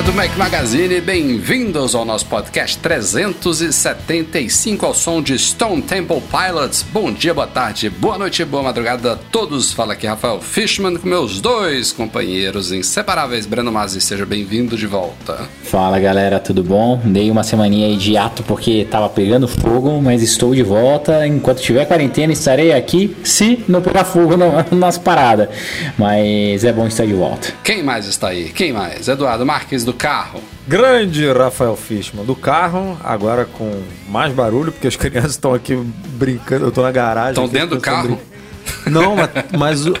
Mac Magazine, bem-vindos ao nosso podcast 375 ao som de Stone Temple Pilots. Bom dia, boa tarde, boa noite, boa madrugada a todos. Fala aqui Rafael Fishman com meus dois companheiros inseparáveis, Breno Mazzi, seja bem-vindo de volta. Fala galera, tudo bom? Dei uma semaninha aí de ato porque tava pegando fogo, mas estou de volta. Enquanto tiver quarentena, estarei aqui se não pegar fogo nas paradas. Mas é bom estar de volta. Quem mais está aí? Quem mais? Eduardo Marques do carro. Grande Rafael Fishman, do carro, agora com mais barulho, porque as crianças estão aqui brincando, eu tô na garagem. Estão dentro do carro? Não, mas, mas o,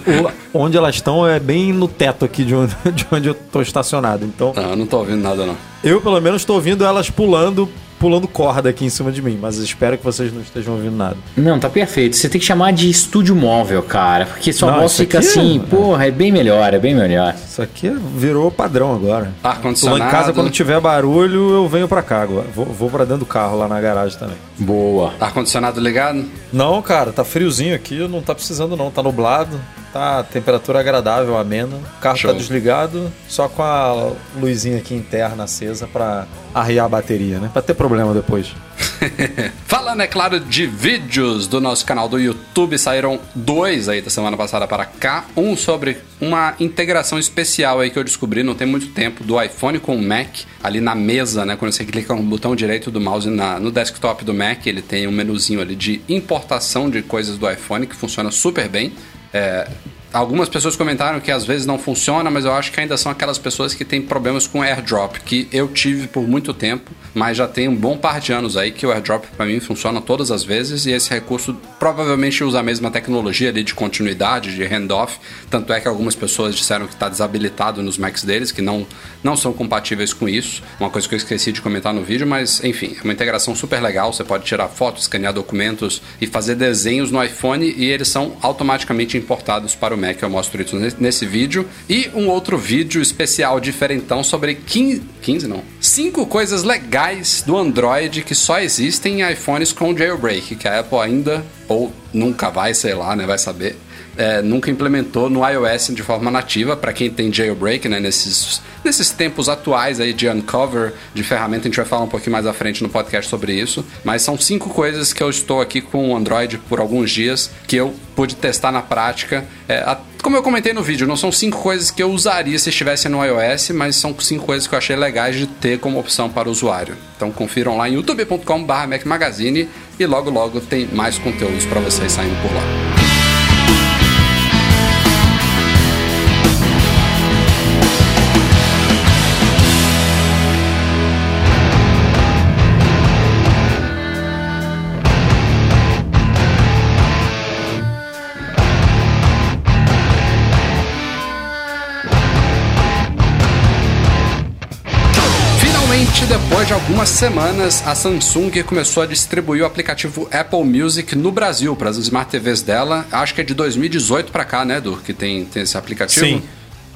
onde elas estão é bem no teto aqui de onde, de onde eu tô estacionado. Então. Ah, eu não tô ouvindo nada, não. Eu, pelo menos, estou ouvindo elas pulando pulando corda aqui em cima de mim, mas espero que vocês não estejam ouvindo nada. Não, tá perfeito. Você tem que chamar de estúdio móvel, cara, porque sua não, voz fica assim, é... porra, é bem melhor, é bem melhor. Isso aqui virou padrão agora. Ar-condicionado. Lá em casa, quando tiver barulho, eu venho pra cá agora. Vou, vou pra dentro do carro, lá na garagem também. Boa. Ar-condicionado ligado? Não, cara, tá friozinho aqui, não tá precisando não, tá nublado. Tá temperatura agradável, amena. O carro tá Show. tá desligado, só com a luzinha aqui interna acesa para arriar a bateria, né? Pra ter problema depois. Falando, é claro, de vídeos do nosso canal do YouTube, saíram dois aí da semana passada para cá. Um sobre uma integração especial aí que eu descobri não tem muito tempo do iPhone com o Mac. Ali na mesa, né? Quando você clica no botão direito do mouse na, no desktop do Mac, ele tem um menuzinho ali de importação de coisas do iPhone que funciona super bem. É, algumas pessoas comentaram que às vezes não funciona, mas eu acho que ainda são aquelas pessoas que têm problemas com airdrop, que eu tive por muito tempo, mas já tem um bom par de anos aí que o airdrop para mim funciona todas as vezes e esse recurso provavelmente usa a mesma tecnologia ali de continuidade, de handoff, tanto é que algumas pessoas disseram que está desabilitado nos Macs deles, que não, não são compatíveis com isso, uma coisa que eu esqueci de comentar no vídeo, mas enfim, é uma integração super legal, você pode tirar fotos, escanear documentos e fazer desenhos no iPhone e eles são automaticamente importados para o Mac. Eu mostro isso nesse vídeo. E um outro vídeo especial diferentão sobre 15, 15 não, 5 coisas legais do Android que só existem em iPhones com jailbreak, que a Apple ainda, ou nunca vai, sei lá, né, vai saber, é, nunca implementou no iOS de forma nativa, para quem tem jailbreak, né, nesses, nesses tempos atuais aí de uncover, de ferramenta, a gente vai falar um pouquinho mais à frente no podcast sobre isso, mas são cinco coisas que eu estou aqui com o Android por alguns dias, que eu pude testar na prática, é, a, como eu comentei no vídeo, não são cinco coisas que eu usaria se estivesse no iOS, mas são cinco coisas que eu achei legais de ter como opção para o usuário. Então confiram lá em youtube.com/mac Magazine e logo logo tem mais conteúdos para vocês saindo por lá. Depois de algumas semanas, a Samsung começou a distribuir o aplicativo Apple Music no Brasil para as Smart TVs dela. Acho que é de 2018 para cá, né, Edu, que tem, tem esse aplicativo? Sim.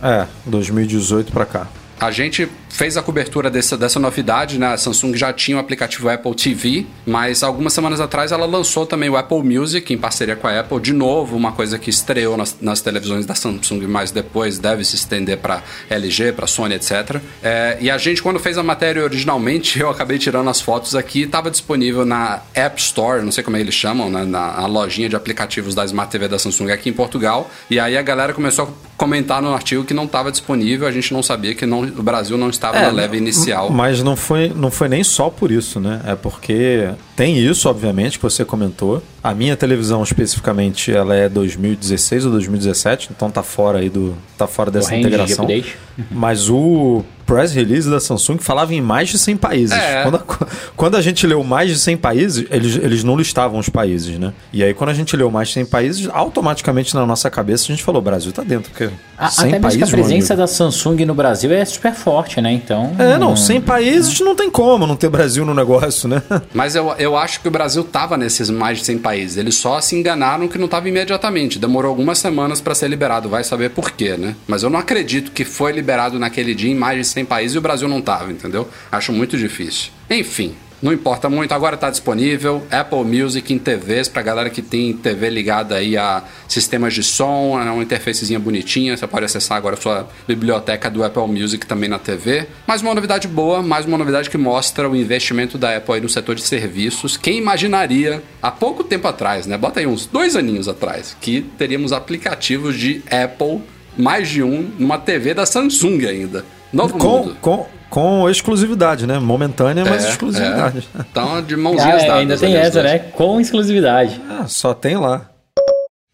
É, 2018 para cá. A gente fez a cobertura dessa, dessa novidade, né? A Samsung já tinha o aplicativo Apple TV, mas algumas semanas atrás ela lançou também o Apple Music em parceria com a Apple. De novo, uma coisa que estreou nas, nas televisões da Samsung, mas depois deve se estender para LG, para Sony, etc. É, e a gente, quando fez a matéria originalmente, eu acabei tirando as fotos aqui, estava disponível na App Store, não sei como eles chamam, né? na, na lojinha de aplicativos da Smart TV da Samsung aqui em Portugal. E aí a galera começou a comentar no artigo que não estava disponível, a gente não sabia que não, o Brasil não estava é, na leve inicial. Mas não foi, não foi nem só por isso, né? É porque tem isso, obviamente, que você comentou. A minha televisão especificamente, ela é 2016 ou 2017, então tá fora aí do tá fora dessa integração. De Mas o press release da Samsung falava em mais de 100 países. É. Quando, a, quando a gente leu mais de 100 países, eles, eles não listavam os países, né? E aí, quando a gente leu mais de 100 países, automaticamente na nossa cabeça a gente falou: Brasil tá dentro. Porque a, 100 até países, mesmo a presença da Samsung no Brasil é super forte, né? Então. É, não, 100 países não tem como não ter Brasil no negócio, né? Mas eu, eu acho que o Brasil tava nesses mais de 100 países. Eles só se enganaram que não tava imediatamente. Demorou algumas semanas para ser liberado. Vai saber por quê, né? Mas eu não acredito que foi liberado naquele dia em mais de 100 países e o Brasil não tava, entendeu? Acho muito difícil. Enfim, não importa muito, agora está disponível Apple Music em TVs para galera que tem TV ligada aí a sistemas de som, é uma interfacezinha bonitinha, você pode acessar agora a sua biblioteca do Apple Music também na TV. Mais uma novidade boa, mais uma novidade que mostra o investimento da Apple no setor de serviços. Quem imaginaria há pouco tempo atrás, né? Bota aí uns dois aninhos atrás, que teríamos aplicativos de Apple mais de um numa TV da Samsung ainda. Novo com, mundo. Com, com exclusividade, né? Momentânea, mas é, exclusividade. É. Então, de mãozinhas ah, é, Ainda tem essa, né? Com exclusividade. Ah, só tem lá.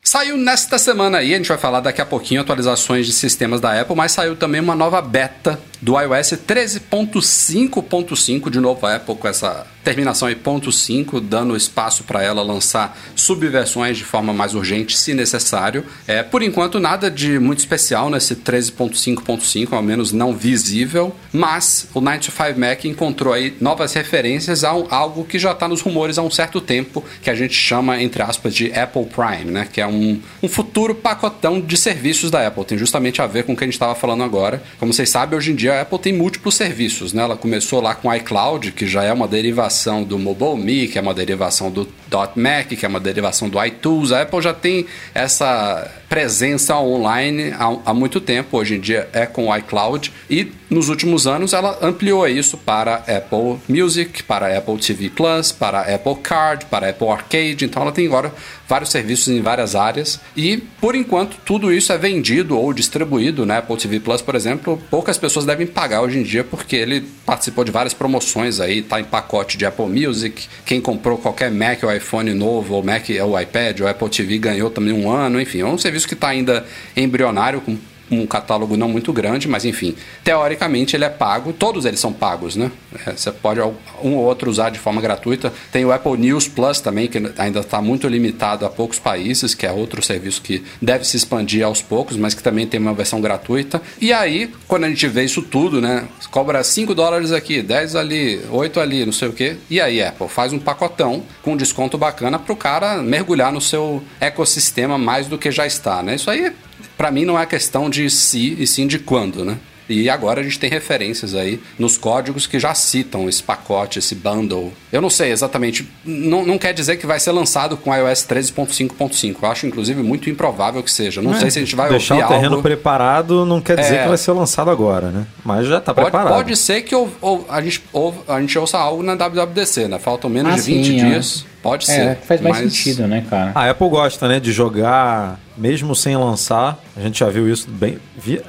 Saiu nesta semana aí, a gente vai falar daqui a pouquinho atualizações de sistemas da Apple, mas saiu também uma nova beta do iOS 13.5.5, de novo a Apple com essa terminação aí ponto .5, dando espaço para ela lançar subversões de forma mais urgente, se necessário. É, por enquanto, nada de muito especial nesse 13.5.5, ao menos não visível, mas o 95 Mac encontrou aí novas referências a algo que já está nos rumores há um certo tempo, que a gente chama, entre aspas, de Apple Prime, né? que é um, um futuro pacotão de serviços da Apple. Tem justamente a ver com o que a gente estava falando agora. Como vocês sabem, hoje em dia a Apple tem múltiplos serviços, né? Ela começou lá com o iCloud, que já é uma derivação do Mobile Me, que é uma derivação do .Mac, que é uma derivação do iTools. A Apple já tem essa presença online há, há muito tempo. Hoje em dia é com o iCloud e nos últimos anos ela ampliou isso para Apple Music, para Apple TV Plus, para Apple Card, para Apple Arcade. Então ela tem agora vários serviços em várias áreas e por enquanto tudo isso é vendido ou distribuído, né? Apple TV Plus, por exemplo, poucas pessoas devem pagar hoje em dia porque ele participou de várias promoções aí, tá em pacote de Apple Music. Quem comprou qualquer Mac ou iPhone novo, ou Mac ou iPad ou Apple TV ganhou também um ano, enfim, é um serviço que está ainda embrionário com um catálogo não muito grande, mas enfim, teoricamente ele é pago, todos eles são pagos, né? É, você pode um ou outro usar de forma gratuita. Tem o Apple News Plus também, que ainda está muito limitado a poucos países, que é outro serviço que deve se expandir aos poucos, mas que também tem uma versão gratuita. E aí, quando a gente vê isso tudo, né? Cobra 5 dólares aqui, 10 ali, 8 ali, não sei o quê. E aí, Apple faz um pacotão com desconto bacana para o cara mergulhar no seu ecossistema mais do que já está, né? Isso aí para mim não é questão de se e sim de quando, né? E agora a gente tem referências aí nos códigos que já citam esse pacote, esse bundle. Eu não sei exatamente, não, não quer dizer que vai ser lançado com iOS 13.5.5. Eu acho, inclusive, muito improvável que seja. Não é, sei se a gente vai deixar o terreno algo... preparado não quer dizer é... que vai ser lançado agora, né? Mas já está preparado. Pode ser que ou, ou, a, gente, ou, a gente ouça algo na WWDC, né? Faltam menos ah, de 20 sim, dias. É. Pode é, ser. Faz mais mas... sentido, né, cara? A Apple gosta, né, de jogar mesmo sem lançar. A gente já viu isso bem.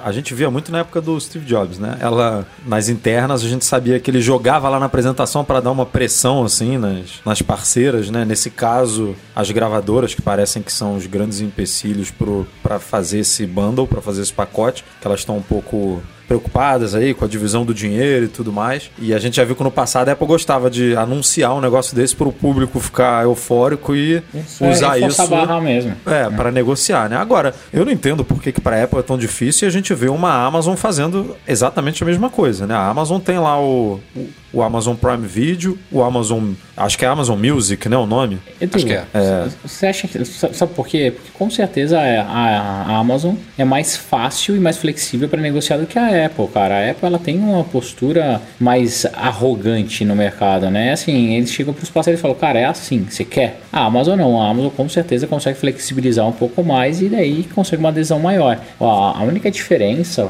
A gente via muito na época do Steve Jobs, né? Ela, nas internas, a gente sabia que ele jogava lá na apresentação para dar uma pressão, assim, nas, nas parceiras, né? Nesse caso, as gravadoras, que parecem que são os grandes empecilhos para fazer esse bundle, para fazer esse pacote, que elas estão um pouco preocupadas aí com a divisão do dinheiro e tudo mais. E a gente já viu que no passado a Apple gostava de anunciar um negócio desse para o público ficar eufórico e isso usar é isso. Barra mesmo. É, é. para negociar, né? Agora, eu não entendo por que, que para a Apple é tão difícil e a gente vê uma Amazon fazendo exatamente a mesma coisa, né? A Amazon tem lá o, o o Amazon Prime Video, o Amazon. Acho que é Amazon Music, né? O nome? Edu, acho que é. é. Você acha que. Sabe por quê? Porque com certeza a, a Amazon é mais fácil e mais flexível para negociar do que a Apple, cara. A Apple ela tem uma postura mais arrogante no mercado, né? Assim, eles chegam para os parceiros e falam, cara, é assim, você quer? A Amazon não. A Amazon com certeza consegue flexibilizar um pouco mais e daí consegue uma adesão maior. A única diferença,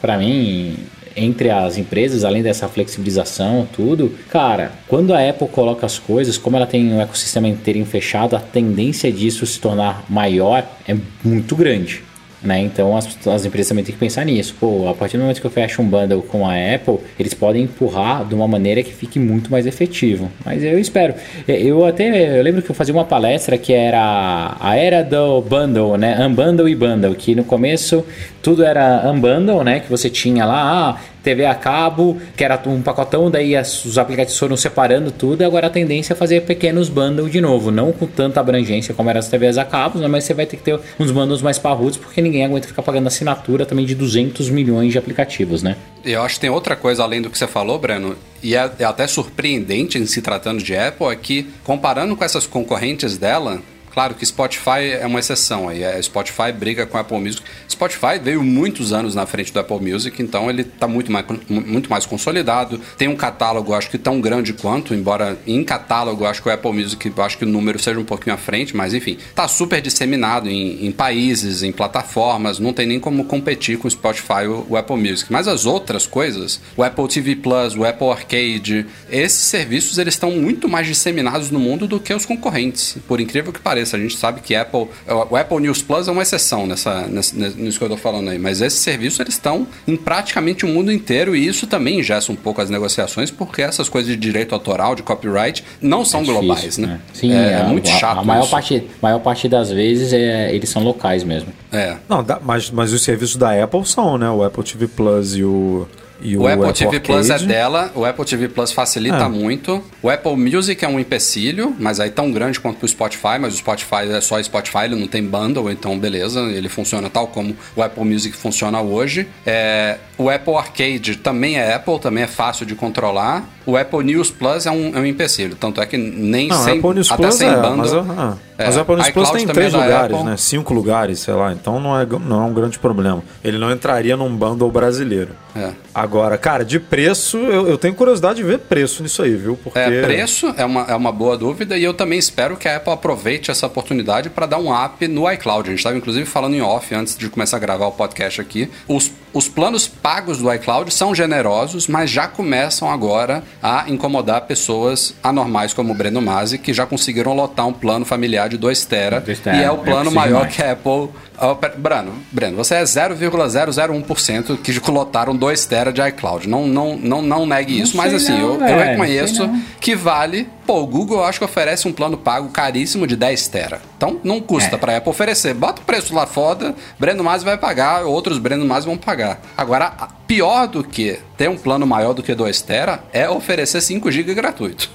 para mim, entre as empresas, além dessa flexibilização, tudo, cara, quando a Apple coloca as coisas, como ela tem um ecossistema inteirinho fechado, a tendência disso se tornar maior é muito grande. Né? Então as, as empresas também têm que pensar nisso. Pô, a partir do momento que eu fecho um bundle com a Apple, eles podem empurrar de uma maneira que fique muito mais efetivo. Mas eu espero. Eu até eu lembro que eu fazia uma palestra que era a era do bundle, né? Unbundle e bundle, que no começo tudo era unbundle, né? Que você tinha lá, ah, TV a cabo, que era um pacotão, daí as, os aplicativos foram separando tudo, agora a tendência é fazer pequenos bundles de novo, não com tanta abrangência como eram as TVs a cabo, né, mas você vai ter que ter uns bundles mais parrudos, porque ninguém aguenta ficar pagando assinatura também de 200 milhões de aplicativos, né? Eu acho que tem outra coisa além do que você falou, Breno, e é, é até surpreendente em se tratando de Apple, é que comparando com essas concorrentes dela, Claro que Spotify é uma exceção aí. É, Spotify briga com a Apple Music. Spotify veio muitos anos na frente do Apple Music, então ele está muito mais, muito mais consolidado. Tem um catálogo, acho que tão grande quanto, embora em catálogo, acho que o Apple Music, acho que o número seja um pouquinho à frente, mas enfim, está super disseminado em, em, países, em plataformas, não tem nem como competir com o Spotify o, o Apple Music. Mas as outras coisas, o Apple TV Plus, o Apple Arcade, esses serviços eles estão muito mais disseminados no mundo do que os concorrentes, por incrível que pareça pareça. A gente sabe que Apple, o Apple News Plus é uma exceção nessa, nessa, nisso que eu estou falando aí, mas esses serviços eles estão em praticamente o mundo inteiro e isso também ingessa um pouco as negociações, porque essas coisas de direito autoral, de copyright, não são é difícil, globais, né? né? Sim, é, é muito a, chato. A maior parte, maior parte das vezes é, eles são locais mesmo. É. Não, mas, mas os serviços da Apple são, né? O Apple TV Plus e o e o, o Apple, Apple TV Arcade. Plus é dela, o Apple TV Plus facilita é. muito. O Apple Music é um empecilho, mas aí tão grande quanto o Spotify, mas o Spotify é só Spotify, ele não tem bundle, então beleza, ele funciona tal como o Apple Music funciona hoje. É, o Apple Arcade também é Apple, também é fácil de controlar. O Apple News Plus é um, é um empecilho, tanto é que nem não, sem, Apple News até Plus sem é, bundle. Mas, ah, é, mas o Apple News Plus tem três é lugares, Apple. né? Cinco lugares, sei lá. Então não é, não é um grande problema. Ele não entraria num bundle brasileiro. É. Agora, cara, de preço, eu, eu, tenho curiosidade de ver preço nisso aí, viu? Porque... É, preço é uma, é uma boa dúvida e eu também espero que a Apple aproveite essa oportunidade para dar um up no iCloud. A gente estava inclusive falando em off antes de começar a gravar o podcast aqui. Os, os planos pagos do iCloud são generosos, mas já começam agora a incomodar pessoas anormais como o Breno Masi, que já conseguiram lotar um plano familiar de 2 tera, 2 tera e é o plano maior mais. que a Apple Oh, Breno, Breno, você é 0,001% que lotaram 2 tera de iCloud. Não, não, não, não negue isso, não mas assim, não, eu, eu, reconheço que vale. Pô, o Google eu acho que oferece um plano pago caríssimo de 10 tera. Então não custa é. para Apple oferecer. Bota o preço lá foda, Breno Masi vai pagar, outros Breno Masi vão pagar. Agora, pior do que ter um plano maior do que 2 tera é oferecer 5 GB gratuito.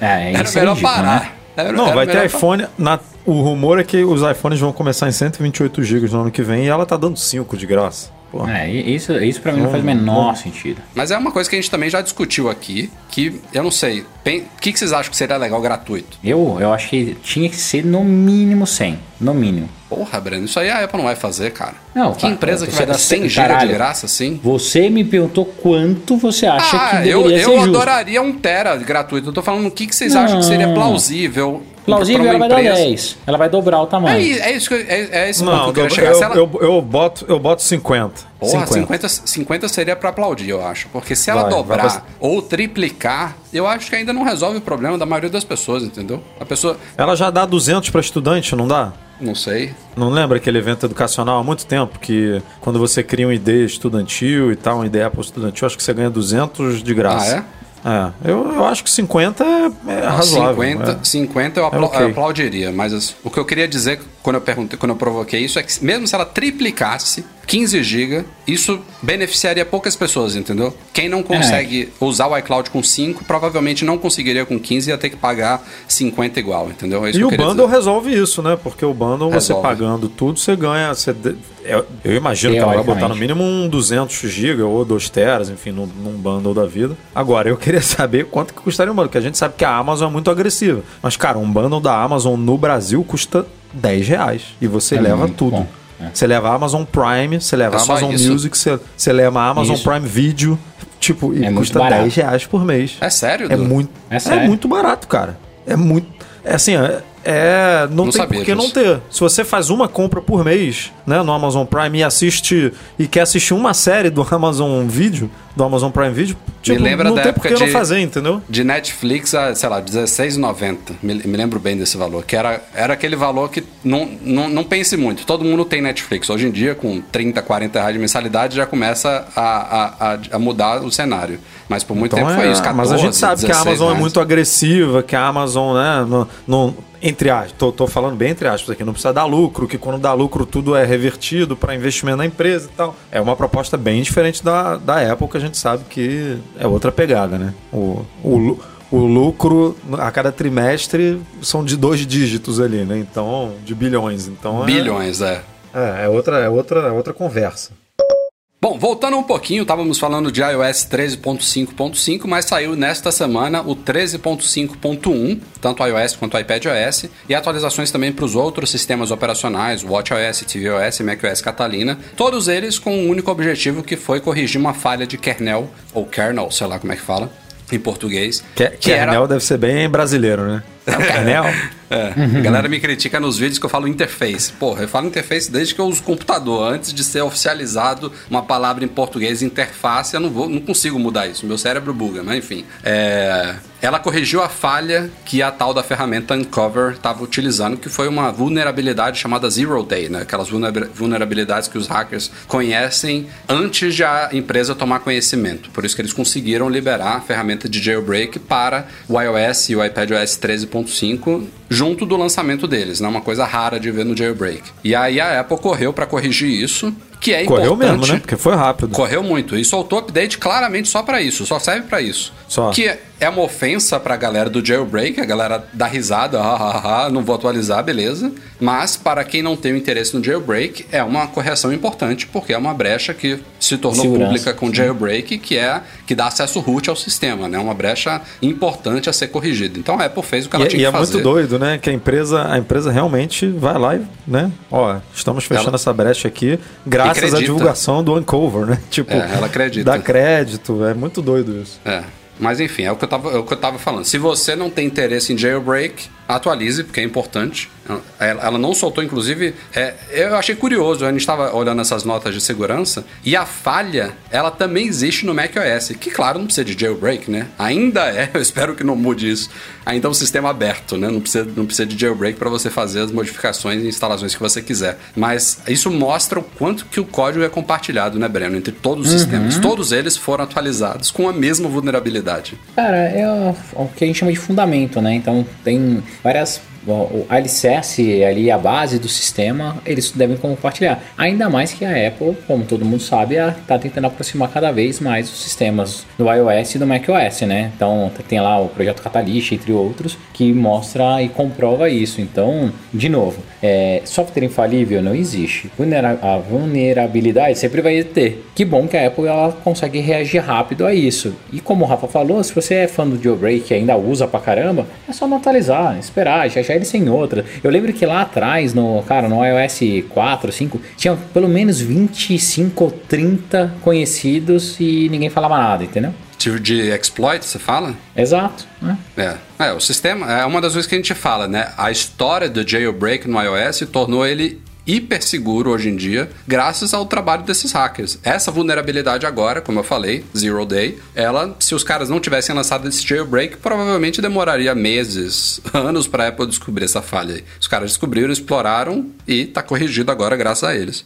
É, é Era melhor é parar. Né? Era, não, era vai ter iPhone. Na, o rumor é que os iPhones vão começar em 128 GB no ano que vem e ela tá dando 5 de graça. É, isso, isso pra mim não faz o menor sentido. Mas é uma coisa que a gente também já discutiu aqui, que eu não sei. O que, que vocês acham que seria legal gratuito? Eu, eu acho que tinha que ser no mínimo 100. No mínimo. Porra, Breno, isso aí a Apple não vai fazer, cara. Não, que empresa que vai dar 100 GB de graça assim? Você me perguntou quanto você acha ah, que deveria eu, ser eu adoraria um tera gratuito. Eu tô falando o que, que vocês não. acham que seria plausível Plausível, ela vai empresa. dar 10. Ela vai dobrar o tamanho. É, é isso que eu, é, é esse não, ponto que eu queria chegar. Eu, ela... eu, eu, boto, eu boto 50. Porra, 50. 50, 50 seria para aplaudir, eu acho. Porque se ela vai, dobrar vai ou triplicar, eu acho que ainda não resolve o problema da maioria das pessoas, entendeu? A pessoa. Ela já dá 200 para estudante, não dá? Não sei. Não lembra aquele evento educacional há muito tempo que quando você cria uma ideia estudantil e tal, uma ideia para estudantil, acho que você ganha 200 de graça. Ah, é? É, eu, eu acho que 50 é, é razoável. 50, é. 50 eu, apla é okay. eu aplaudiria, mas o que eu queria dizer quando eu perguntei, quando eu provoquei isso é que mesmo se ela triplicasse 15 GB, isso beneficiaria poucas pessoas, entendeu? Quem não consegue é. usar o iCloud com 5, provavelmente não conseguiria com 15 e ia ter que pagar 50 igual, entendeu? É e o bundle dizer. resolve isso, né? Porque o bundle, resolve. você pagando tudo, você ganha. Você eu, eu imagino que ela vai botar no mínimo um 200 GB ou 2 teras, enfim, num, num bundle da vida. Agora, eu queria saber quanto que custaria um bundle, porque a gente sabe que a Amazon é muito agressiva. Mas, cara, um bundle da Amazon no Brasil custa 10 reais. E você é leva tudo. Bom. É. Você leva a Amazon Prime, você leva a é Amazon isso. Music, você, você leva a Amazon isso. Prime Video. Tipo, e é custa 10 reais por mês. É sério? É muito, é, sério? é muito barato, cara. É muito. É assim, é, é, não, não tem por que não ter. Se você faz uma compra por mês, né, no Amazon Prime e assiste e quer assistir uma série do Amazon Video, do Amazon Prime Video, tipo, me lembra não da tem época por que de, não fazer, entendeu? De Netflix a, sei lá, R$16,90. Me, me lembro bem desse valor, que era, era aquele valor que não, não, não pense muito. Todo mundo tem Netflix. Hoje em dia, com 30, 40 reais de mensalidade, já começa a, a, a mudar o cenário. Mas por muito então tempo é, foi isso, 14, Mas a gente sabe que a Amazon é reais. é muito agressiva, que a Amazon, né, não, não entre aspas, tô, tô, falando bem entre aspas aqui, não precisa dar lucro, que quando dá lucro tudo é revertido para investimento na empresa e tal. É uma proposta bem diferente da, da Apple, que a gente sabe que é outra pegada, né? O, o, o lucro a cada trimestre são de dois dígitos ali, né? Então, de bilhões. Então é, bilhões, é. É, é outra, é outra, é outra conversa. Bom, voltando um pouquinho, estávamos falando de iOS 13.5.5, mas saiu nesta semana o 13.5.1, tanto iOS quanto iPadOS, e atualizações também para os outros sistemas operacionais, WatchOS, tvOS macOS Catalina, todos eles com um único objetivo que foi corrigir uma falha de kernel, ou kernel, sei lá como é que fala, em português. Que, que kernel era... deve ser bem brasileiro, né? É kernel? É. Uhum. A galera me critica nos vídeos que eu falo interface. Porra, eu falo interface desde que eu uso computador. Antes de ser oficializado uma palavra em português, interface, eu não, vou, não consigo mudar isso. Meu cérebro buga, mas enfim. É... Ela corrigiu a falha que a tal da ferramenta Uncover estava utilizando, que foi uma vulnerabilidade chamada Zero Day, né? Aquelas vulnerabilidades que os hackers conhecem antes de a empresa tomar conhecimento. Por isso que eles conseguiram liberar a ferramenta de jailbreak para o iOS e o iPadOS 13.5 junto do lançamento deles, né? Uma coisa rara de ver no jailbreak. E aí a Apple correu para corrigir isso, que é Correu importante. mesmo, né? Porque foi rápido. Correu muito. E soltou update claramente só para isso, só serve para isso. Só. Que é uma ofensa pra galera do jailbreak, a galera dá risada, ah, ah, ah, não vou atualizar, beleza. Mas para quem não tem o interesse no jailbreak, é uma correção importante, porque é uma brecha que se tornou Segurança, pública com jailbreak, que é que dá acesso root ao sistema, né? Uma brecha importante a ser corrigida. Então a Apple fez o que ela e, tinha e que fazer. E é muito doido, né? Que a empresa, a empresa realmente vai lá e, né? Ó, estamos fechando ela... essa brecha aqui, graças à divulgação do Uncover, né? Tipo, é, ela acredita. Dá crédito, é muito doido isso. É. Mas enfim, é o que eu tava, é o que eu tava falando. Se você não tem interesse em jailbreak, atualize, porque é importante. Ela não soltou, inclusive. É, eu achei curioso, a gente estava olhando essas notas de segurança, e a falha, ela também existe no macOS, que, claro, não precisa de jailbreak, né? Ainda é, eu espero que não mude isso. Ainda é um sistema aberto, né? Não precisa, não precisa de jailbreak para você fazer as modificações e instalações que você quiser. Mas isso mostra o quanto que o código é compartilhado, né, Breno? Entre todos os uhum. sistemas. Todos eles foram atualizados com a mesma vulnerabilidade. Cara, é o, o que a gente chama de fundamento, né? Então tem várias o alicerce ali, a base do sistema, eles devem compartilhar. Ainda mais que a Apple, como todo mundo sabe, está tentando aproximar cada vez mais os sistemas do iOS e do macOS, né? Então tem lá o projeto Catalyst, entre outros, que mostra e comprova isso. Então, de novo, é, software infalível não existe. Vulnera a vulnerabilidade sempre vai ter. Que bom que a Apple ela consegue reagir rápido a isso. E como o Rafa falou, se você é fã do jailbreak e ainda usa pra caramba, é só não atualizar, esperar, já já ele sem outra. Eu lembro que lá atrás, no, cara, no iOS 4, 5, tinha pelo menos 25 ou 30 conhecidos e ninguém falava nada, entendeu? Tipo de exploit, você fala? Exato. Né? É. é, o sistema é uma das coisas que a gente fala, né? A história do jailbreak no iOS tornou ele hiper seguro hoje em dia, graças ao trabalho desses hackers. Essa vulnerabilidade agora, como eu falei, Zero Day, ela, se os caras não tivessem lançado esse jailbreak, provavelmente demoraria meses, anos para Apple descobrir essa falha. Os caras descobriram, exploraram e tá corrigido agora graças a eles.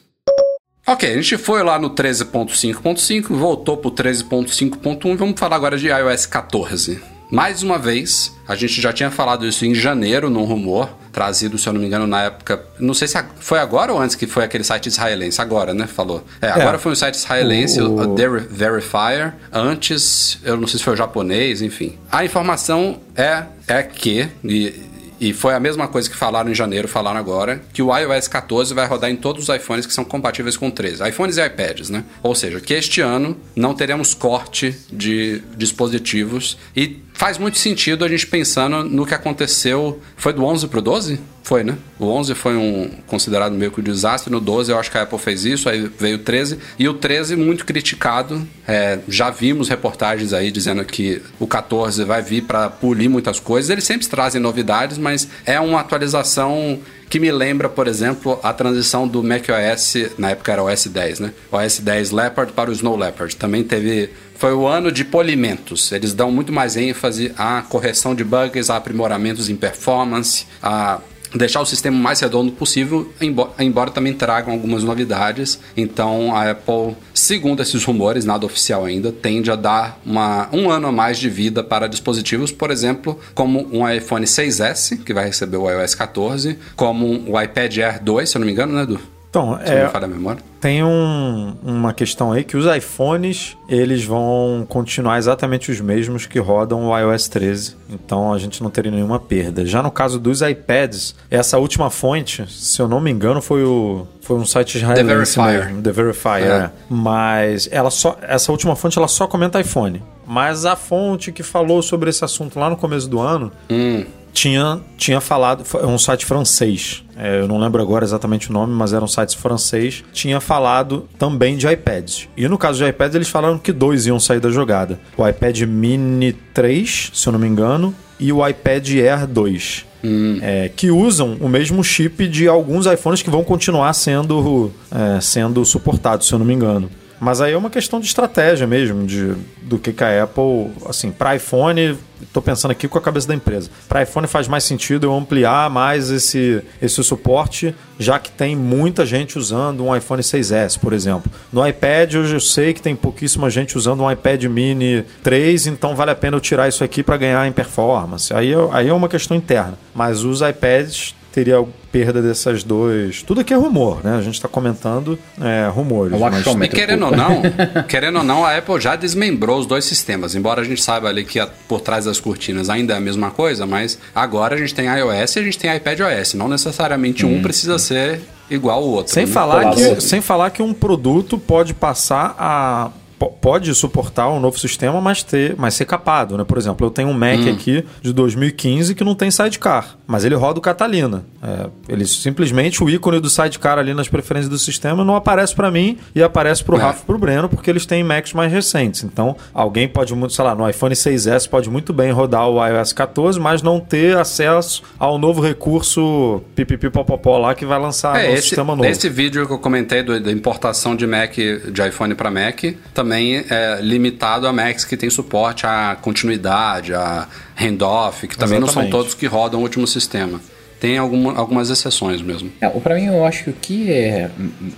Ok, a gente foi lá no 13.5.5, voltou pro 13.5.1 vamos falar agora de iOS 14. Mais uma vez, a gente já tinha falado isso em janeiro, num rumor, trazido, se eu não me engano, na época. Não sei se foi agora ou antes que foi aquele site israelense. Agora, né? Falou. É, agora é. foi um site israelense, o, o The Verifier. Antes, eu não sei se foi o japonês, enfim. A informação é, é que. E, e foi a mesma coisa que falaram em janeiro, falaram agora, que o iOS 14 vai rodar em todos os iPhones que são compatíveis com 13. iPhones e iPads, né? Ou seja, que este ano não teremos corte de dispositivos e faz muito sentido a gente pensando no que aconteceu. Foi do 11 pro 12? Foi, né? O 11 foi um considerado meio que um desastre. No 12 eu acho que a Apple fez isso, aí veio o 13. E o 13 muito criticado. É, já vimos reportagens aí dizendo que o 14 vai vir para polir muitas coisas. Eles sempre trazem novidades, mas é uma atualização que me lembra, por exemplo, a transição do macOS, na época era o OS 10, né? O OS 10 Leopard para o Snow Leopard. Também teve foi o ano de polimentos. Eles dão muito mais ênfase à correção de bugs, a aprimoramentos em performance, a deixar o sistema mais redondo possível, embora, embora, também tragam algumas novidades. Então a Apple, segundo esses rumores, nada oficial ainda, tende a dar uma, um ano a mais de vida para dispositivos, por exemplo, como um iPhone 6S, que vai receber o iOS 14, como o iPad Air 2, se eu não me engano, né, Edu? Então, se é, memória. Tem um, uma questão aí que os iPhones eles vão continuar exatamente os mesmos que rodam o iOS 13. Então a gente não teria nenhuma perda. Já no caso dos iPads, essa última fonte, se eu não me engano, foi o foi um site israelense The Verifier. mesmo, The Verifier. É. É. Mas ela só essa última fonte ela só comenta iPhone. Mas a fonte que falou sobre esse assunto lá no começo do ano hum tinha, tinha falado, é um site francês, é, eu não lembro agora exatamente o nome, mas era um site francês, tinha falado também de iPads. E no caso de iPads, eles falaram que dois iam sair da jogada: o iPad Mini 3, se eu não me engano, e o iPad Air 2. Hum. É, que usam o mesmo chip de alguns iPhones que vão continuar sendo, é, sendo suportados, se eu não me engano. Mas aí é uma questão de estratégia mesmo, de, do que, que a Apple, assim, para iPhone, estou pensando aqui com a cabeça da empresa. Para iPhone faz mais sentido eu ampliar mais esse, esse suporte, já que tem muita gente usando um iPhone 6S, por exemplo. No iPad hoje eu sei que tem pouquíssima gente usando um iPad mini 3, então vale a pena eu tirar isso aqui para ganhar em performance. Aí, aí é uma questão interna. Mas os iPads teria perda dessas duas. Tudo aqui é rumor, né? A gente está comentando é, rumores. Mas... E querendo ou não, querendo ou não, a Apple já desmembrou os dois sistemas. Embora a gente saiba ali que por trás das cortinas ainda é a mesma coisa, mas agora a gente tem iOS e a gente tem iPadOS. Não necessariamente um hum. precisa ser igual ao outro. Sem, né? falar que, sem falar que um produto pode passar a pode suportar um novo sistema, mas ter, mas ser capado, né? Por exemplo, eu tenho um Mac hum. aqui de 2015 que não tem sidecar, mas ele roda o Catalina. É, ele simplesmente o ícone do sidecar ali nas preferências do sistema não aparece para mim e aparece para o é. Rafa e para o Breno porque eles têm Macs mais recentes. Então, alguém pode muito, sei lá, no iPhone 6s pode muito bem rodar o iOS 14, mas não ter acesso ao novo recurso pipipipopopó lá que vai lançar é, esse, sistema novo. Esse vídeo que eu comentei do, da importação de Mac de iPhone para Mac também também é limitado a Macs que tem suporte à continuidade, a handoff, que também Exatamente. não são todos que rodam o último sistema. Tem alguma, algumas exceções mesmo. É, para mim, eu acho que o que é,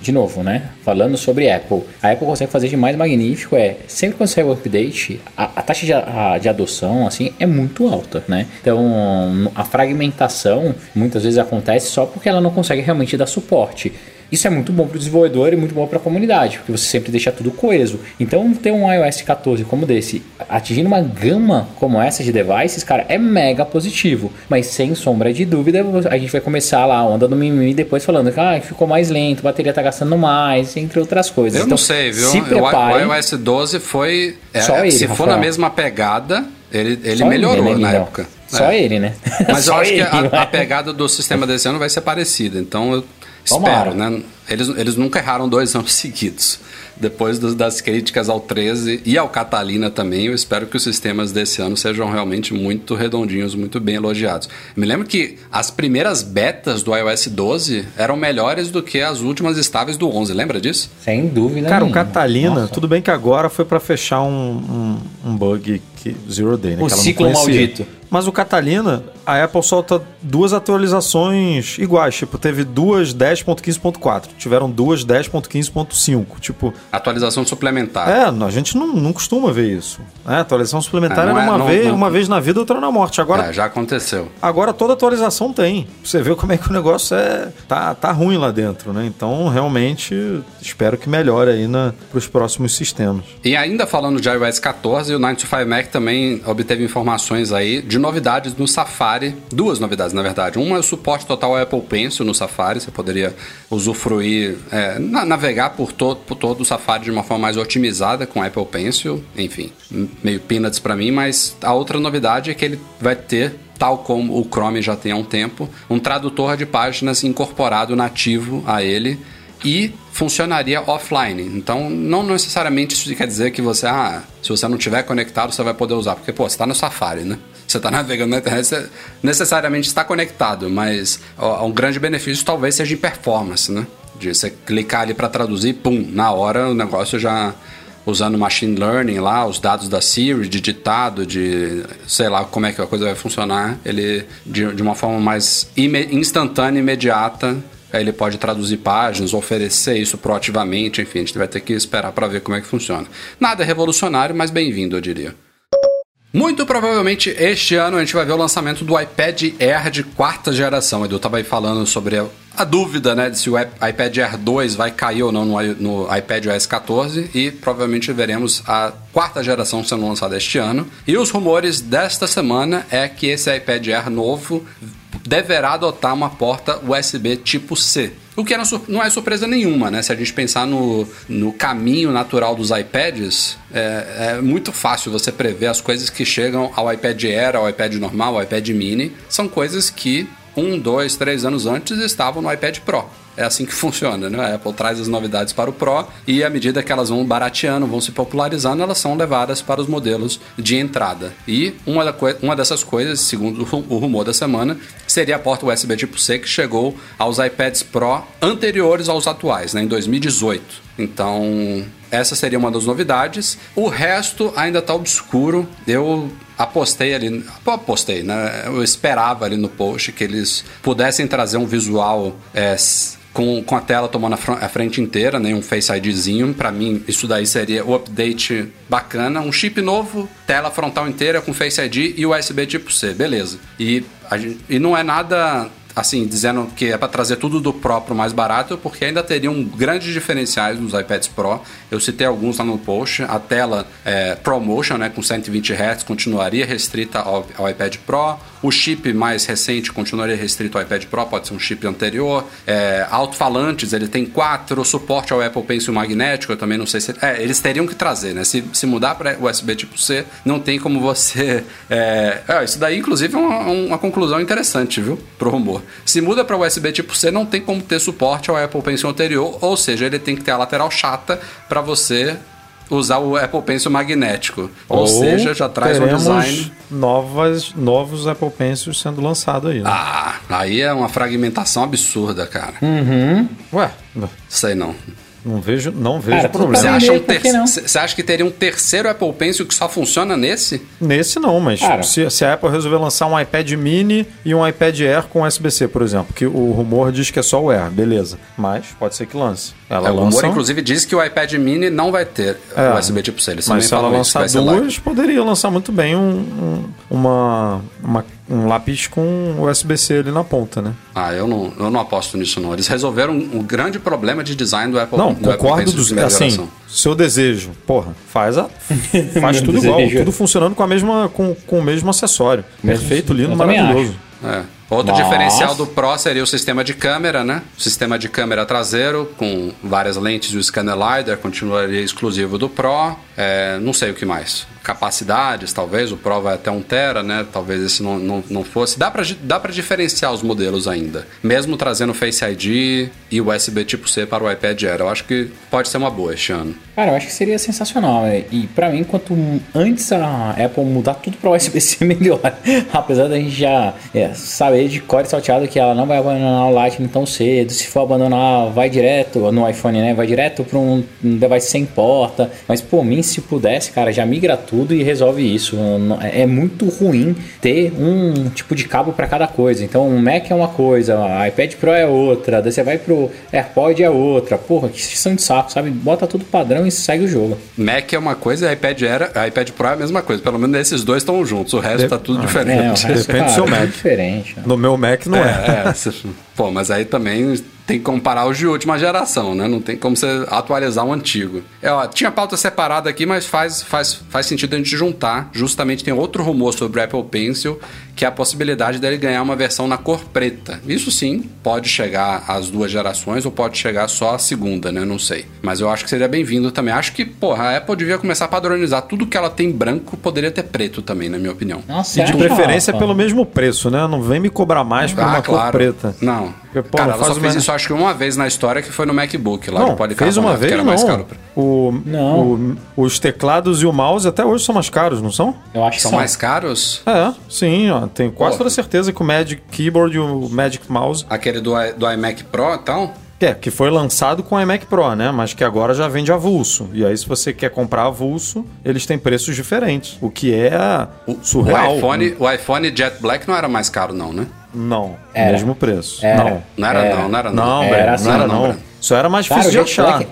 de novo, né? Falando sobre Apple, a Apple consegue fazer de mais magnífico é, sempre quando sai o update, a, a taxa de, a, de adoção, assim, é muito alta, né? Então, a fragmentação muitas vezes acontece só porque ela não consegue realmente dar suporte. Isso é muito bom para o desenvolvedor e muito bom para a comunidade, porque você sempre deixa tudo coeso. Então, ter um iOS 14 como desse, atingindo uma gama como essa de devices, cara, é mega positivo. Mas sem sombra de dúvida, a gente vai começar lá a onda do mimimi depois falando que ah, ficou mais lento, a bateria tá gastando mais, entre outras coisas. Eu então, não sei, viu? Se prepare, o iOS 12 foi. É, Só ele, se for na mesma pegada, ele, ele melhorou ele, né, na época. Só é. ele, né? Mas eu acho ele, que a, a, pegada do sistema desse ano vai ser parecida. Então eu Tomara. espero, né? Eles, eles nunca erraram dois anos seguidos. Depois do, das críticas ao 13 e ao Catalina também, eu espero que os sistemas desse ano sejam realmente muito redondinhos, muito bem elogiados. me lembro que as primeiras betas do iOS 12 eram melhores do que as últimas estáveis do 11, lembra disso? Sem dúvida. Cara, o Catalina, Nossa. tudo bem que agora foi para fechar um, um, um bug que Zero Day, né? O ciclo maldito. Mas o Catalina, a Apple solta duas atualizações iguais. Tipo, teve duas 10.15.4, tiveram duas 10.15.5. Tipo. Atualização suplementar. É, a gente não, não costuma ver isso. É, atualização suplementar é, era é, uma, não, vez, não, uma vez na vida, outra na morte. Agora, é, já aconteceu. Agora toda atualização tem. Você vê como é que o negócio é. tá, tá ruim lá dentro, né? Então, realmente, espero que melhore aí para os próximos sistemas. E ainda falando de iOS 14, o 9 to 5 Mac também obteve informações aí de novidades no Safari. Duas novidades, na verdade. Uma é o suporte total ao Apple Pencil no Safari. Você poderia usufruir, é, navegar por, to por todo o Safari de uma forma mais otimizada com Apple Pencil. Enfim, meio peanuts para mim. Mas a outra novidade é que ele vai ter tal como o Chrome já tem há um tempo, um tradutor de páginas incorporado nativo a ele e funcionaria offline. Então, não necessariamente isso quer dizer que você, ah, se você não tiver conectado, você vai poder usar, porque pô, você está no Safari, né? Você está navegando na internet, você necessariamente está conectado, mas ó, um grande benefício talvez seja em performance, né? De você clicar ali para traduzir, pum, na hora o negócio já usando machine learning lá, os dados da Siri, de ditado, de sei lá como é que a coisa vai funcionar, ele de, de uma forma mais instantânea, imediata, Aí ele pode traduzir páginas, oferecer isso proativamente, enfim, a gente vai ter que esperar para ver como é que funciona. Nada revolucionário, mas bem-vindo, eu diria. Muito provavelmente este ano a gente vai ver o lançamento do iPad Air de quarta geração. Edu estava aí falando sobre a, a, dúvida né, de se o iPad Air 2 vai cair ou não no, no iPad OS 14 e provavelmente veremos a quarta geração sendo lançada este ano. E os rumores desta semana é que esse iPad Air novo deverá adotar uma porta USB tipo C. O que não é surpresa nenhuma, né? Se a gente pensar no, no caminho natural dos iPads, é, é, muito fácil você prever as coisas que chegam ao iPad Air, ao iPad normal, ao iPad mini. São coisas que um, dois, três anos antes estavam no iPad Pro. É assim que funciona, né? A Apple traz as novidades para o Pro e à medida que elas vão barateando, vão se popularizando, elas são levadas para os modelos de entrada. E uma, da uma dessas coisas, segundo o rumor da semana, seria a porta USB tipo C que chegou aos iPads Pro anteriores aos atuais, né, em 2018. Então, essa seria uma das novidades. O resto ainda está obscuro. Eu apostei ali, apostei, né? Eu esperava ali no post que eles pudessem trazer um visual é, com, com a tela tomando a, frente inteira, né? Um Face IDzinho. Para mim, isso daí seria o update bacana. Um chip novo, tela frontal inteira com Face ID e USB tipo C, beleza. E, gente, e não é nada assim, dizendo que é para trazer tudo do Pro pro mais barato, porque ainda teriam grandes diferenciais nos iPads Pro. Eu citei alguns lá no post. A tela é, ProMotion, né, com 120 Hz, continuaria restrita ao, ao iPad Pro. O chip mais recente continuaria restrito ao iPad Pro, pode ser um chip anterior. É, Alto-falantes, ele tem quatro. Suporte ao Apple Pencil magnético, eu também não sei se. É, eles teriam que trazer, né? Se, se mudar para USB tipo C, não tem como você. É, é, isso daí, inclusive, é uma, uma conclusão interessante, viu? Pro rumor. Se muda para USB tipo C, não tem como ter suporte ao Apple Pencil anterior, ou seja, ele tem que ter a lateral chata para você usar o Apple Pencil magnético. Ou, ou seja, já traz um design. Novas, novos Apple Pencils sendo lançados aí. Né? Ah, aí é uma fragmentação absurda, cara. Uhum. Ué, sei não. Não vejo, não vejo Cara, problema. Você acha, um ter... Você acha que teria um terceiro Apple Pencil que só funciona nesse? Nesse não, mas se, se, a Apple resolver lançar um iPad mini e um iPad Air com USB-C, por exemplo, que o rumor diz que é só o Air, beleza. Mas pode ser que lance. Ela é, lança... O rumor, inclusive, diz que o iPad mini não vai ter é, USB tipo C. Eles mas se ela lançar duas, poderia lançar muito bem um, um, uma, uma um lápis com USB-C ali na ponta, né? Ah, eu não, eu não aposto nisso não. Eles resolveram um, grande problema de design do Apple. Não, do concordo Apple do, assim, geração. seu desejo, porra, faz a faz tudo igual, tudo funcionando com a mesma com, com o mesmo acessório. Perfeito, lindo, maravilhoso. É. Outro Nossa. diferencial do Pro seria o sistema de câmera, né? O sistema de câmera traseiro com várias lentes e o scanner LiDAR continuaria exclusivo do Pro. É, não sei o que mais capacidades, talvez, o Pro vai até 1 tera, né? Talvez esse não, não, não fosse. Dá para dá pra diferenciar os modelos ainda, mesmo trazendo Face ID e USB tipo C para o iPad Air. Eu acho que pode ser uma boa este ano. Cara, eu acho que seria sensacional. Né? E para mim, quanto antes a Apple mudar tudo para USB-C, melhor. Apesar da gente já é, saber de core salteado que ela não vai abandonar o Lightning tão cedo. Se for abandonar, vai direto no iPhone, né? Vai direto para um device sem porta. Mas por mim, se pudesse, cara, já migra tudo tudo e resolve isso. É, é muito ruim ter um tipo de cabo para cada coisa. Então, o Mac é uma coisa, o iPad Pro é outra, daí você vai pro AirPod é outra. Porra, que são de saco, sabe? Bota tudo padrão e segue o jogo. Mac é uma coisa, iPad era, iPad Pro é a mesma coisa. Pelo menos esses dois estão juntos, o resto de... tá tudo ah, diferente. É, resto, Depende cara, do seu Mac. É diferente. Né? No meu Mac não é. é. é pô, mas aí também tem que comparar os de última geração, né? Não tem como você atualizar o antigo. É, ó, tinha pauta separada aqui, mas faz, faz, faz sentido a gente juntar. Justamente tem outro rumor sobre o Apple Pencil, que é a possibilidade dele ganhar uma versão na cor preta. Isso sim, pode chegar às duas gerações ou pode chegar só à segunda, né? Não sei. Mas eu acho que seria bem-vindo também. Acho que, porra, a Apple devia começar a padronizar tudo que ela tem branco, poderia ter preto também, na minha opinião. Nossa, e de preferência pelo mesmo preço, né? Não vem me cobrar mais por ah, uma claro. cor preta. Não, pô, Cara, ela só fez isso acho que uma vez na história que foi no MacBook lá não, fez uma vez que era não. mais caro. O, não. O, os teclados e o mouse até hoje são mais caros, não são? Eu acho que são. São mais caros? É, sim, ó, tenho quase pô. toda certeza que o Magic Keyboard e o Magic Mouse... Aquele do, do iMac Pro, então? É, que foi lançado com o iMac Pro, né? Mas que agora já vende avulso. E aí, se você quer comprar avulso, eles têm preços diferentes. O que é surreal. O iPhone, o iPhone Jet Black não era mais caro, não, né? Não, Era. mesmo preço. Era. Não. Não era, Era. não, não era, não. Não, Era Breno, assim, não era não, não. Breno. Só era mais difícil o de achar. Black-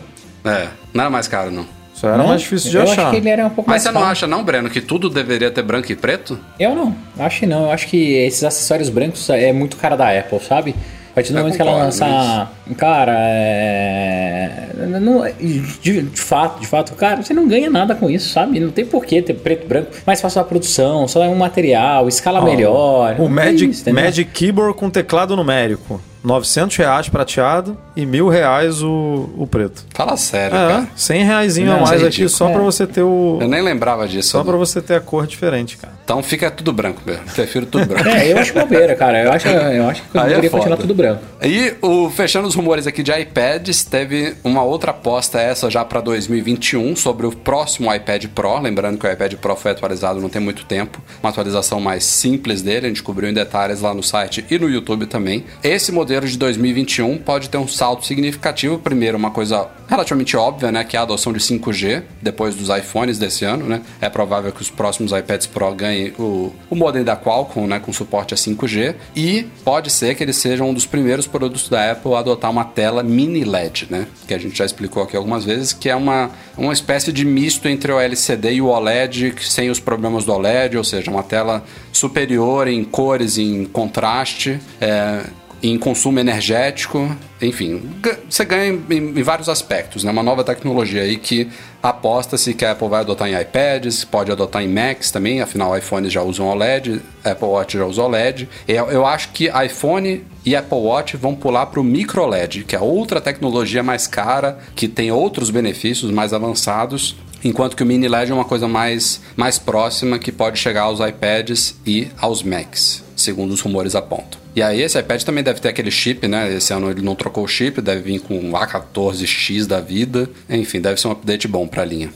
É, não era mais caro, não. Só era Não? mais difícil de eu achar. acho que ele era um pouco Mas mais você não caro. acha, não, Breno, que tudo deveria ter branco e preto? Eu não, acho que não. Eu acho que esses acessórios brancos é muito cara da Apple, sabe? A partir do Eu momento que ela lançar. Cara, é. Não, de, de fato, de fato, cara, você não ganha nada com isso, sabe? Não tem porquê ter preto e branco. Mais fácil a produção, só é um material, escala Ó, melhor. O tem Magic, isso? Magic Keyboard com teclado numérico. 900 reais prateado e mil reais o, o preto. Fala sério, É, cara. 100 reais a mais é aqui só pra É. você ter o. Eu nem lembrava disso. Só pra você ter a cor diferente, cara. Então fica tudo branco mesmo. Prefiro tudo branco. É, eu acho bobeira, cara. Eu acho, eu acho que eu é deveria foda. continuar tudo branco. E o, fechando os rumores aqui de iPads, teve uma outra aposta essa já para 2021 sobre o próximo iPad Pro. Lembrando que o iPad Pro foi atualizado não tem muito tempo. Uma atualização mais simples dele, a gente cobriu em detalhes lá no site e no YouTube também. Esse modelo de 2021 pode ter um salto significativo. Primeiro, uma coisa relativamente óbvia, né, que é a adoção de 5G depois dos iPhones desse ano, né? É provável que os próximos iPads Pro ganhem o, o modem da Qualcomm, né, com suporte a 5G e pode ser que ele seja um dos primeiros produtos da Apple a adotar uma tela mini LED, né? Que a gente já explicou aqui algumas vezes, que é uma, uma espécie de misto entre o LCD e o OLED, sem os problemas do OLED, ou seja, uma tela superior em cores, em contraste, é, em consumo energético, enfim, você ganha em, em vários aspectos, né? Uma nova tecnologia aí que aposta-se que a Apple vai adotar em iPads, pode adotar em Macs também, afinal iPhones já usam OLED, Apple Watch já usa OLED. Eu, eu acho que iPhone e Apple Watch vão pular para o micro LED, que é outra tecnologia mais cara, que tem outros benefícios mais avançados, enquanto que o mini LED é uma coisa mais, mais próxima que pode chegar aos iPads e aos Macs, segundo os rumores apontam. E aí esse iPad também deve ter aquele chip, né? Esse ano ele não trocou o chip, deve vir com um A14X da vida. Enfim, deve ser um update bom para a linha.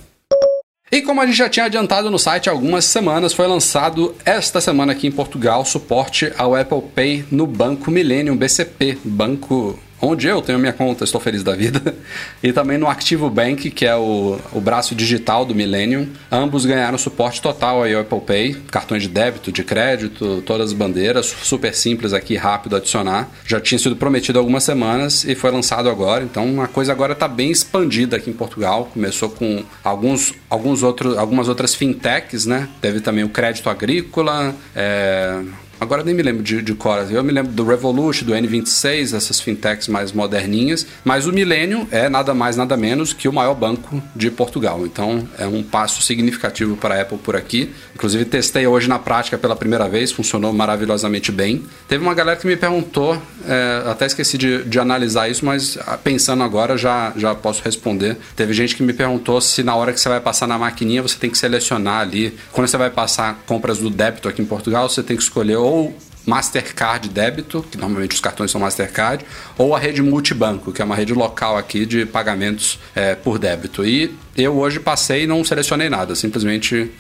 E como a gente já tinha adiantado no site há algumas semanas, foi lançado esta semana aqui em Portugal suporte ao Apple Pay no Banco Millennium BCP, banco onde eu tenho minha conta, estou feliz da vida, e também no Activo Bank, que é o, o braço digital do Millennium. Ambos ganharam suporte total ao Apple Pay, cartões de débito, de crédito, todas as bandeiras, super simples aqui, rápido adicionar. Já tinha sido prometido há algumas semanas e foi lançado agora, então a coisa agora está bem expandida aqui em Portugal. Começou com alguns, alguns outros, algumas outras fintechs, né? Teve também o crédito agrícola, é, Agora nem me lembro de, de cor. Eu me lembro do Revolut, do N26, essas fintechs mais moderninhas. Mas o Millennium é nada mais, nada menos que o maior banco de Portugal. Então é um passo significativo para a Apple por aqui. Inclusive testei hoje na prática pela primeira vez, funcionou maravilhosamente bem. Teve uma galera que me perguntou, é, até esqueci de, de analisar isso, mas ah, pensando agora já, já posso responder. Teve gente que me perguntou se na hora que você vai passar na maquininha você tem que selecionar ali. Quando você vai passar compras do débito aqui em Portugal, você tem que escolher ou Mastercard débito, que normalmente os cartões são Mastercard, ou a rede multibanco, que é uma rede local aqui de pagamentos é, por débito. E eu hoje passei e não selecionei nada, simplesmente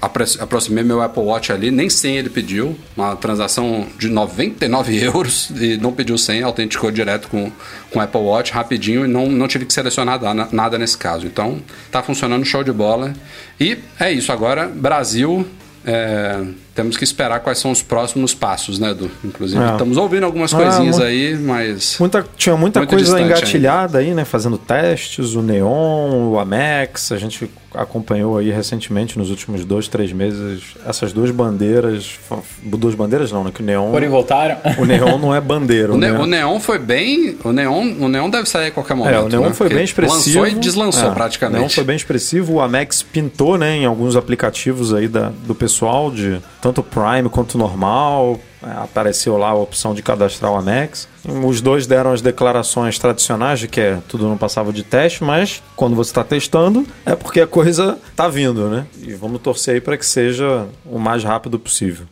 apro- aproximei meu Apple Watch ali, nem 100 ele pediu, uma transação de 99 euros e não pediu 100, autenticou direto com com o Apple Watch rapidinho e não, não tive que selecionar nada, nada nesse caso. Então tá funcionando show de bola. E é isso, agora Brasil é, temos que esperar quais são os próximos passos, né, Edu? Inclusive, É. estamos ouvindo algumas Ah, coisinhas aí, mas. Muita, tinha muita coisa engatilhada aí, né? Fazendo testes, o Neon, o Amex. A gente acompanhou aí recentemente, nos últimos dois, três meses, essas duas bandeiras. Duas bandeiras não, né? Que o Neon. Porém, voltaram. O Neon não é bandeira. O, ne- né? o Neon foi bem. O Neon, o Neon deve sair a qualquer momento. É, o Neon né? foi Porque bem expressivo. Lançou e deslançou É, praticamente. O Neon foi bem expressivo. O Amex pintou, né, em alguns aplicativos aí da, do pessoal, de tanto Prime quanto normal. É, apareceu lá a opção de cadastrar o Amex. Os dois deram as declarações tradicionais de que é, tudo não passava de teste, mas quando você está testando é porque a coisa tá vindo, né? E vamos torcer aí para que seja o mais rápido possível.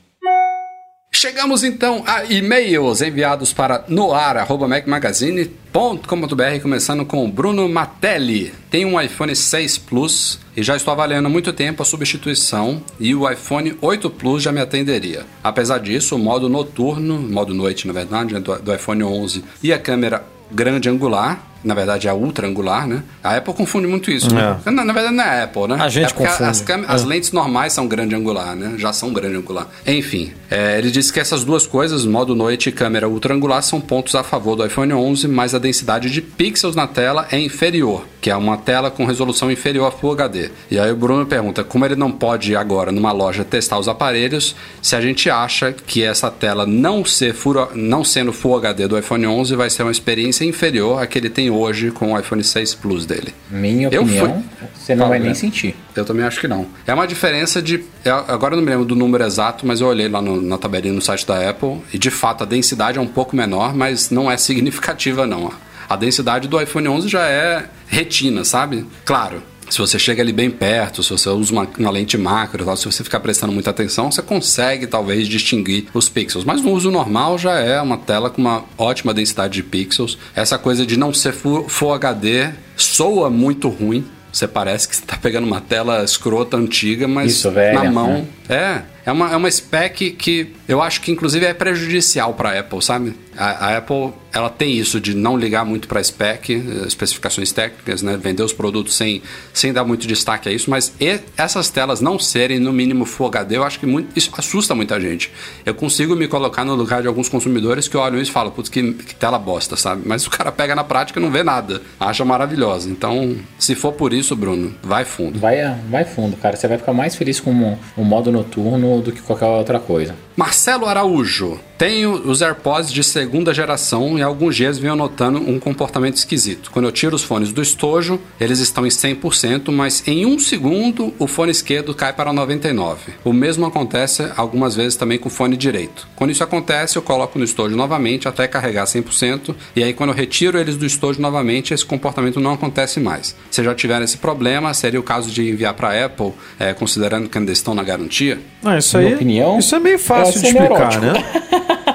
Chegamos então a e-mails enviados para noar.macmagazine.com.br, começando com o Bruno Matelli. Tem um iPhone 6 Plus e já estou avaliando há muito tempo a substituição e o iPhone 8 Plus já me atenderia. Apesar disso, o modo noturno, modo noite na verdade, né, do iPhone 11 e a câmera grande angular na verdade é a ultra angular, né? A Apple confunde muito isso. Né? É. Na, na, verdade não é a Apple, né? A gente é confunde. As, é. as, lentes normais são grande angular, né? Já são grande angular. Enfim, é, ele disse que essas duas coisas, modo noite e câmera ultra angular, são pontos a favor do iPhone 11, mas a densidade de pixels na tela é inferior, que é uma tela com resolução inferior a Full HD. E aí o Bruno pergunta como ele não pode ir agora numa loja testar os aparelhos, se a gente acha que essa tela não, ser full, não sendo Full HD do iPhone 11 vai ser uma experiência inferior à que ele tem hoje com o iPhone 6 Plus dele. Minha Eu opinião, fui- você não Fala, vai nem né? sentir. Eu também acho que não. É uma diferença de. eu- agora eu não me lembro do número exato, mas eu olhei lá no- na tabelinha no site da Apple e de fato a densidade é um pouco menor, mas não é significativa, não. A densidade do iPhone 11 já é retina, sabe? Claro. Se você chega ali bem perto, se você usa uma, uma lente macro, e tal, se você ficar prestando muita atenção, você consegue talvez distinguir os pixels. Mas no uso normal já é uma tela com uma ótima densidade de pixels. Essa coisa de não ser Full, Full HD soa muito ruim. Você parece que você tá pegando uma tela escrota antiga, mas Isso, velha, na mão. né? É, é uma, é uma spec que eu acho que inclusive é prejudicial para Apple, sabe? A, a Apple ela tem isso de não ligar muito para spec, eh, especificações técnicas, né? Vender os produtos sem, sem dar muito destaque a isso, mas e- essas telas não serem no mínimo Full HD, eu acho que muito, isso assusta muita gente. Eu consigo me colocar no lugar de alguns consumidores que olham isso e falam, putz, que, que tela bosta, sabe? Mas o cara pega na prática e não vê nada, acha maravilhosa. Então, se for por isso, Bruno, vai fundo. Vai, vai fundo, cara. Você vai ficar mais feliz com o modo noturno do que qualquer outra coisa. Marcelo Araújo. Tenho os AirPods de segunda geração e há alguns dias venho notando um comportamento esquisito. Quando eu tiro os fones do estojo, eles estão em 100%, mas em um segundo o fone esquerdo cai para 99%. O mesmo acontece algumas vezes também com o fone direito. Quando isso acontece, eu coloco no estojo novamente até carregar 100%, e aí quando eu retiro eles do estojo novamente, esse comportamento não acontece mais. Se já tiveram esse problema, seria o caso de enviar para a Apple, eh, considerando que ainda estão na garantia? Não, isso Minha aí, opinião, isso é meio fácil é de ser explicar, né?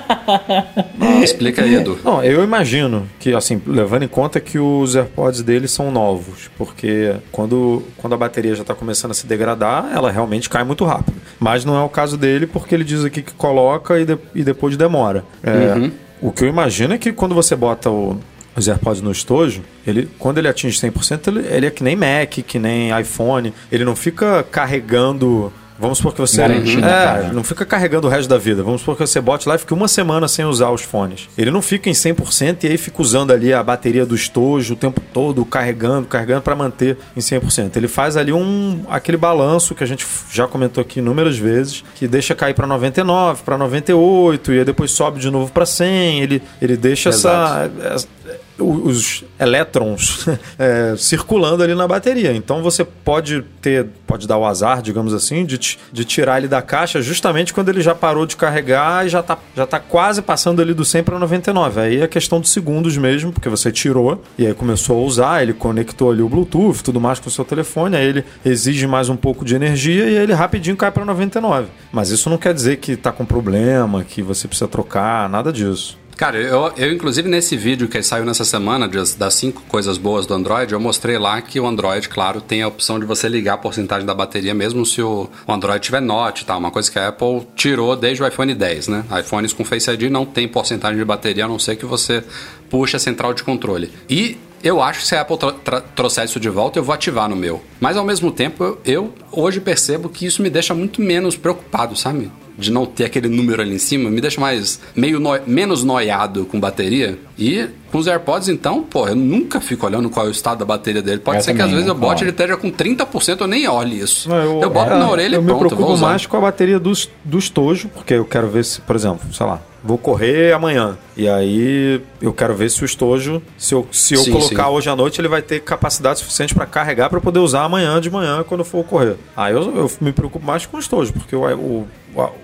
Explica aí, Edu. Não, eu imagino que, assim, levando em conta que os AirPods dele são novos, porque quando, quando a bateria já está começando a se degradar, ela realmente cai muito rápido. Mas não é o caso dele, porque ele diz aqui que coloca e, de- e depois demora. É, O que eu imagino é que quando você bota o- os AirPods no estojo, ele, quando ele atinge 100%, ele, ele é que nem Mac, que nem iPhone. Ele não fica carregando... Vamos supor que você. Garantindo, é, não fica carregando o resto da vida. Vamos supor que você bote lá e fique uma semana sem usar os fones. Ele não fica em 100% e aí fica usando ali a bateria do estojo o tempo todo, carregando, carregando para manter em 100%. Ele faz ali um aquele balanço que a gente já comentou aqui inúmeras vezes, que deixa cair para 99, para 98 e aí depois sobe de novo para 100. Ele ele deixa essa os elétrons é, circulando ali na bateria. Então você pode ter, pode dar o azar, digamos assim, de, de tirar ele da caixa justamente quando ele já parou de carregar e já está já tá quase passando ali do 100 para 99. Aí é questão de segundos mesmo, porque você tirou e aí começou a usar, ele conectou ali o Bluetooth, tudo mais com o seu telefone, aí ele exige mais um pouco de energia e ele rapidinho cai para 99. Mas isso não quer dizer que está com problema, que você precisa trocar, nada disso. Cara, eu, eu inclusive nesse vídeo que saiu nessa semana das, das cinco coisas boas do Android, eu mostrei lá que o Android, claro, tem a opção de você ligar a porcentagem da bateria mesmo se o, o Android tiver Note tal. Uma coisa que a Apple tirou desde o iPhone 10, né? iPhones com Face ID não tem porcentagem de bateria, a não ser que você puxe a central de controle. E eu acho que se a Apple trouxer isso de volta, eu vou ativar no meu. Mas ao mesmo tempo, eu, eu hoje percebo que isso me deixa muito menos preocupado, sabe? De não ter aquele número ali em cima, me deixa mais meio noi- menos noiado com bateria. E com os AirPods, então, pô, eu nunca fico olhando qual é o estado da bateria dele. Pode Eu ser que também às vezes eu bote ele esteja com 30%, eu nem olhe isso. Não, eu, boto é, na orelha eu e me pronto, eu vou preocupo usar. mais com a bateria do, do estojo, porque eu quero ver se, por exemplo, sei lá, vou correr amanhã. E aí eu quero ver se o estojo, se eu, se eu Sim, colocar sim. hoje à noite, ele vai ter capacidade suficiente para carregar para poder usar amanhã de manhã quando eu for correr. Aí eu, eu me preocupo mais com o estojo, porque o, o-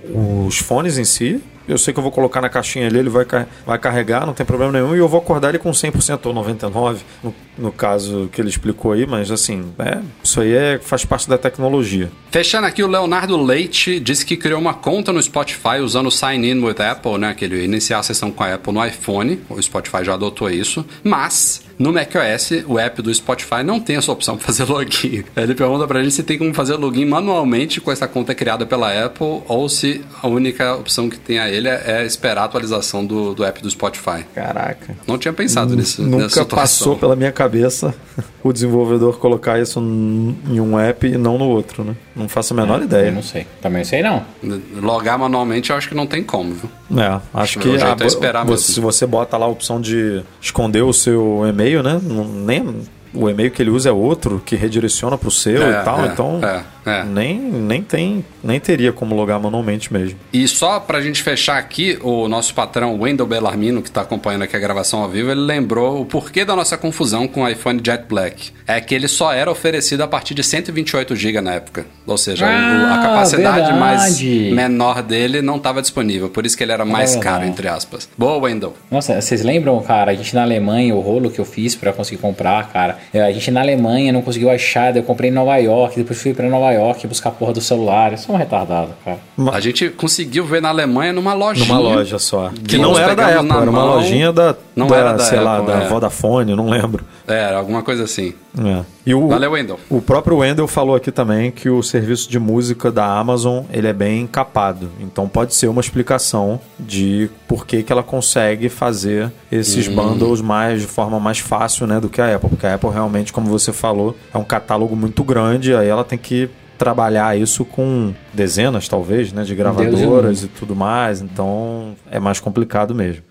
o- os fones em si. Eu sei que eu vou colocar na caixinha ali, ele vai, vai carregar, não tem problema nenhum, e eu vou acordar ele com 100% ou 99%, no, no caso que ele explicou aí, mas assim, é, isso aí é, faz parte da tecnologia. Fechando aqui, o Leonardo Leite disse que criou uma conta no Spotify usando o Sign In with Apple, né? Que ele iniciar a sessão com a Apple no iPhone. O Spotify já adotou isso. Mas no macOS, o app do Spotify não tem essa opção para fazer login. Ele pergunta pra gente se tem como fazer login manualmente com essa conta criada pela Apple ou se a única opção que tem a ele é esperar a atualização do, do app do Spotify. Caraca. Não tinha pensado nisso. Nunca passou pela minha cabeça o desenvolvedor colocar isso em um app e não no outro, né? Não faço a menor é, ideia. Eu não sei. Também sei não. Logar manualmente eu acho que não tem como, viu? É, acho, acho que a, é esperar você, se você bota lá a opção de esconder o seu e-mail, né? Nem o e-mail que ele usa é outro, que redireciona para o seu é, e tal, é, então é, é, Nem, nem tem, nem teria como logar manualmente mesmo. E só para a gente fechar aqui, o nosso patrão Wendel Bellarmino, que está acompanhando aqui a gravação ao vivo, ele lembrou o porquê da nossa confusão com o iPhone Jet Black. É que ele só era oferecido a partir de 128 GB na época. Ou seja, ah, a capacidade verdade. mais menor dele não estava disponível, por isso que ele era mais caro, entre aspas. Boa, Wendel. Nossa, vocês lembram, cara, a gente na Alemanha, o rolo que eu fiz para conseguir comprar, cara, é, a gente na Alemanha não conseguiu achar, eu comprei em Nova York, depois fui para Nova York buscar a porra do celular. Eu sou um retardado, cara. A gente conseguiu ver na Alemanha numa lojinha. Numa loja só. Que não era da Apple, era uma lojinha da, não da, era da sei Apple, lá, da é. Vodafone, não lembro. É, alguma coisa assim. É. E o, Valeu, Wendel. O próprio Wendel falou aqui também que o serviço de música da Amazon ele é bem capado. Então pode ser uma explicação de por que, que ela consegue fazer esses hum. bundles mais de forma mais fácil né, do que a Apple. Porque a Apple realmente, como você falou, é um catálogo muito grande, aí ela tem que trabalhar isso com dezenas, talvez, né, de gravadoras e tudo mais. Então é mais complicado mesmo.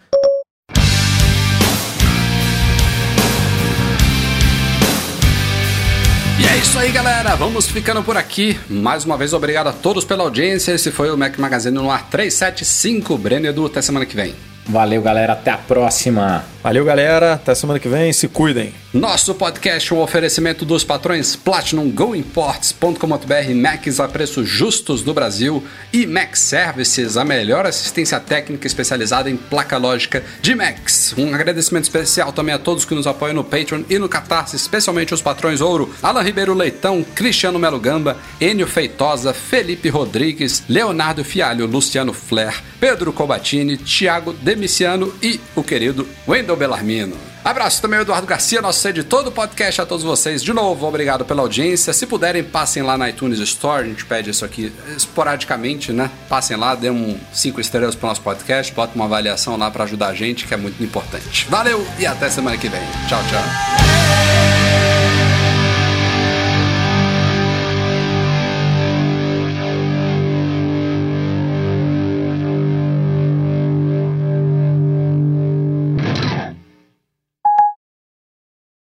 E é isso aí, galera. Vamos ficando por aqui. Mais uma vez, obrigado a todos pela audiência. Esse foi o Mac Magazine no ar 375. Breno Edu, até semana que vem. Valeu, galera. Até a próxima. Valeu, galera. Até semana que vem. Se cuidem. Nosso podcast é um oferecimento dos patrões Platinum GoImports.com.br, Macs a preços justos do Brasil e Mac Services, a melhor assistência técnica especializada em placa lógica de Macs. Um agradecimento especial também a todos que nos apoiam no Patreon e no Catarse, especialmente os patrões Ouro, Alan Ribeiro Leitão, Cristiano Melo Gamba, Enio Feitosa, Felipe Rodrigues, Leonardo Fialho, Luciano Flair, Pedro Cobatini, Thiago Demiciano e o querido Wendel Bellarmino. Abraço também ao Eduardo Garcia, nosso editor do podcast, a todos vocês. De novo, obrigado pela audiência. Se puderem, passem lá na iTunes Store, a gente pede isso aqui esporadicamente, né? Passem lá, dêem um cinco estrelas pro nosso podcast, botem uma avaliação lá para ajudar a gente, que é muito importante. Valeu e até semana que vem. Tchau, tchau.